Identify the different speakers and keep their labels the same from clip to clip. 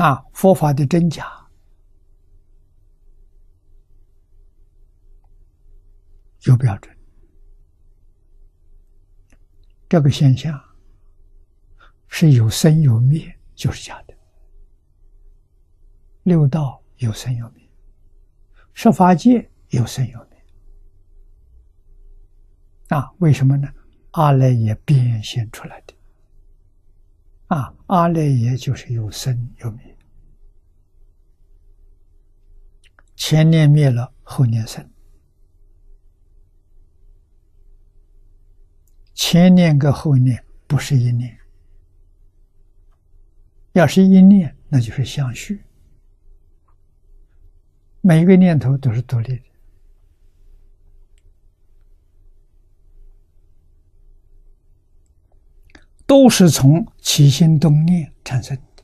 Speaker 1: 啊，佛法的真假有标准，这个现象是有生有灭，就是假的。六道有生有灭，十法界有生有灭。啊，为什么呢？阿赖耶变现出来的。啊，阿赖耶就是有生有灭，前念灭了，后念生。前念跟后念不是一念，要是一念，那就是相续。每一个念头都是独立的，都是从起心动念产生的。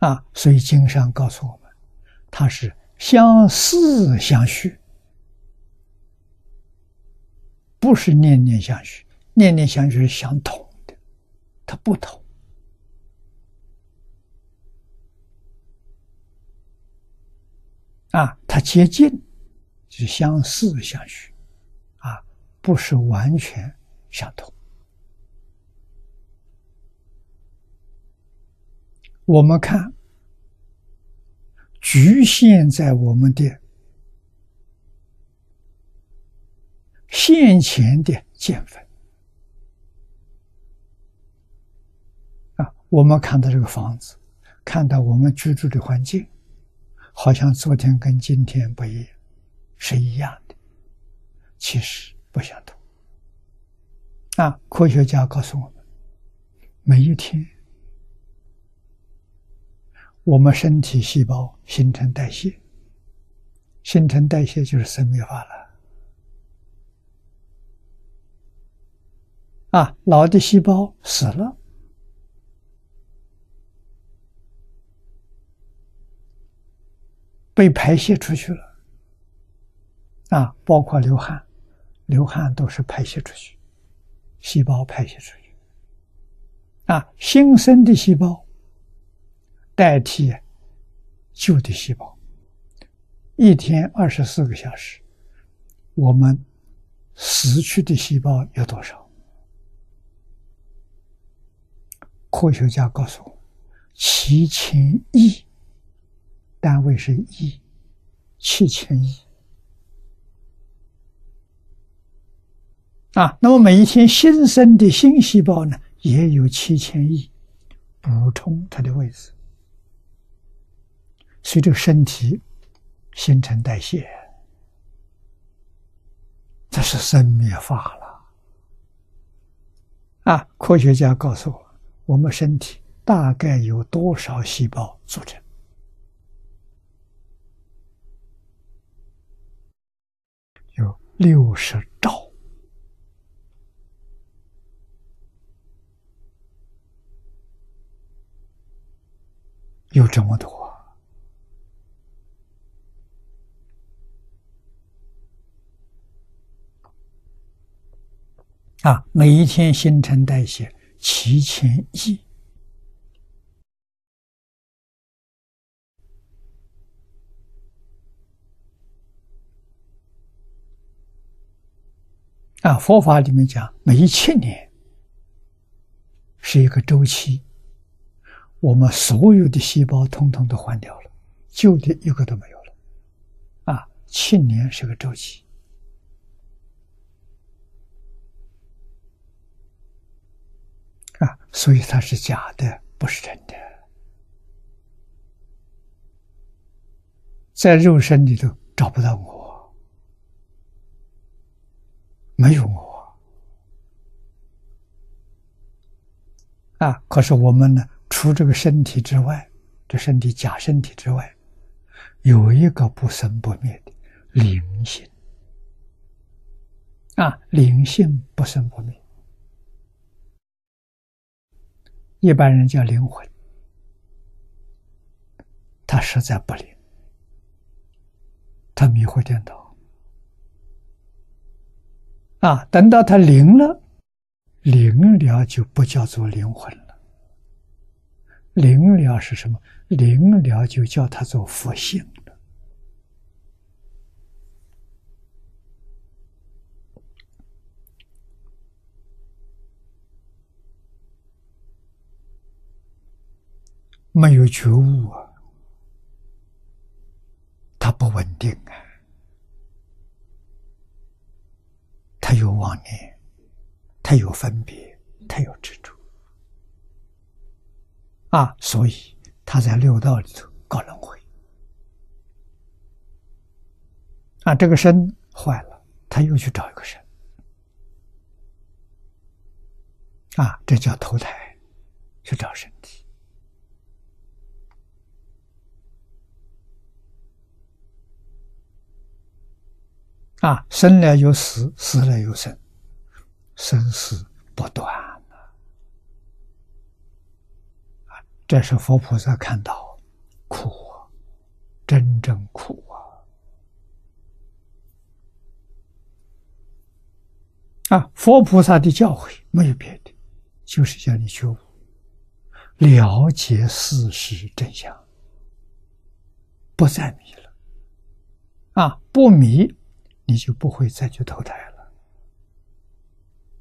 Speaker 1: 啊，所以经上告诉我们，它是相似相续。不是念念相续，念念相续是相同的，它不同啊，它接近是相似相续啊，不是完全相同。我们看，局限在我们的。现前的见分啊，我们看到这个房子，看到我们居住的环境，好像昨天跟今天不一样，是一样的，其实不相同。啊，科学家告诉我们，每一天，我们身体细胞新陈代谢，新陈代谢就是生命法了。啊，老的细胞死了，被排泄出去了。啊，包括流汗，流汗都是排泄出去，细胞排泄出去。啊，新生的细胞代替旧的细胞，一天二十四个小时，我们死去的细胞有多少？科学家告诉我，七千亿，单位是亿，七千亿啊。那么每一天新生的新细胞呢，也有七千亿，补充它的位置。随着身体新陈代谢，这是生灭法了啊！科学家告诉我。我们身体大概有多少细胞组成？有六十兆，有这么多啊！每一天新陈代谢。七千亿啊！佛法里面讲，每一千年是一个周期，我们所有的细胞通通都换掉了，旧的一个都没有了。啊，七年是个周期。啊，所以它是假的，不是真的。在肉身里头找不到我，没有我。啊，可是我们呢，除这个身体之外，这身体假身体之外，有一个不生不灭的灵性。啊，灵性不生不灭。一般人叫灵魂，他实在不灵，他迷惑颠倒。啊，等到他灵了，灵了就不叫做灵魂了，灵了是什么？灵了就叫他做佛性没有觉悟啊，他不稳定啊，他有妄念，他有分别，他有执着。啊，所以他在六道里头搞轮回。啊，这个身坏了，他又去找一个身。啊，这叫投胎，去找身体。啊，生了有死，死了有生，生死不断啊。这是佛菩萨看到苦啊，真正苦啊！啊，佛菩萨的教诲没有别的，就是叫你觉悟，了解事实真相，不再迷了。啊，不迷，你就不会再去投胎了。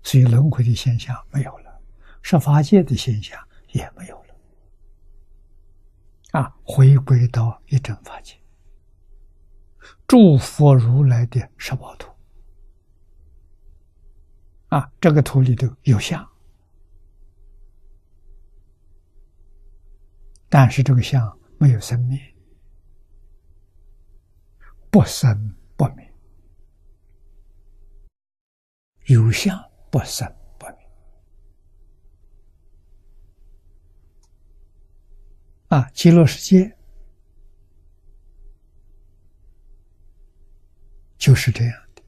Speaker 1: 所以轮回的现象没有了，十法界的现象也没有了。啊，回归到一真法界，诸佛如来的十宝图。啊，这个图里头有相，但是这个相没有生灭，不生不灭，有相不生不灭。啊，极乐世界就是这样的，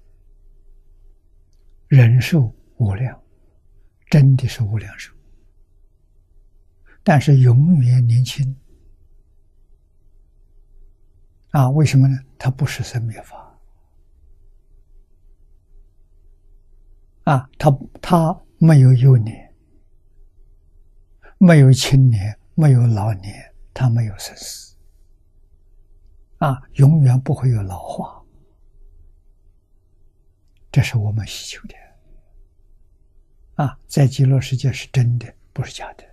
Speaker 1: 人寿无量，真的是无量寿，但是永远年轻。啊，为什么呢？它不是生灭法，啊，他他没有幼年，没有青年，没有老年。他没有生死，啊，永远不会有老化，这是我们需求的，啊，在极乐世界是真的，不是假的。